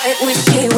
I with you.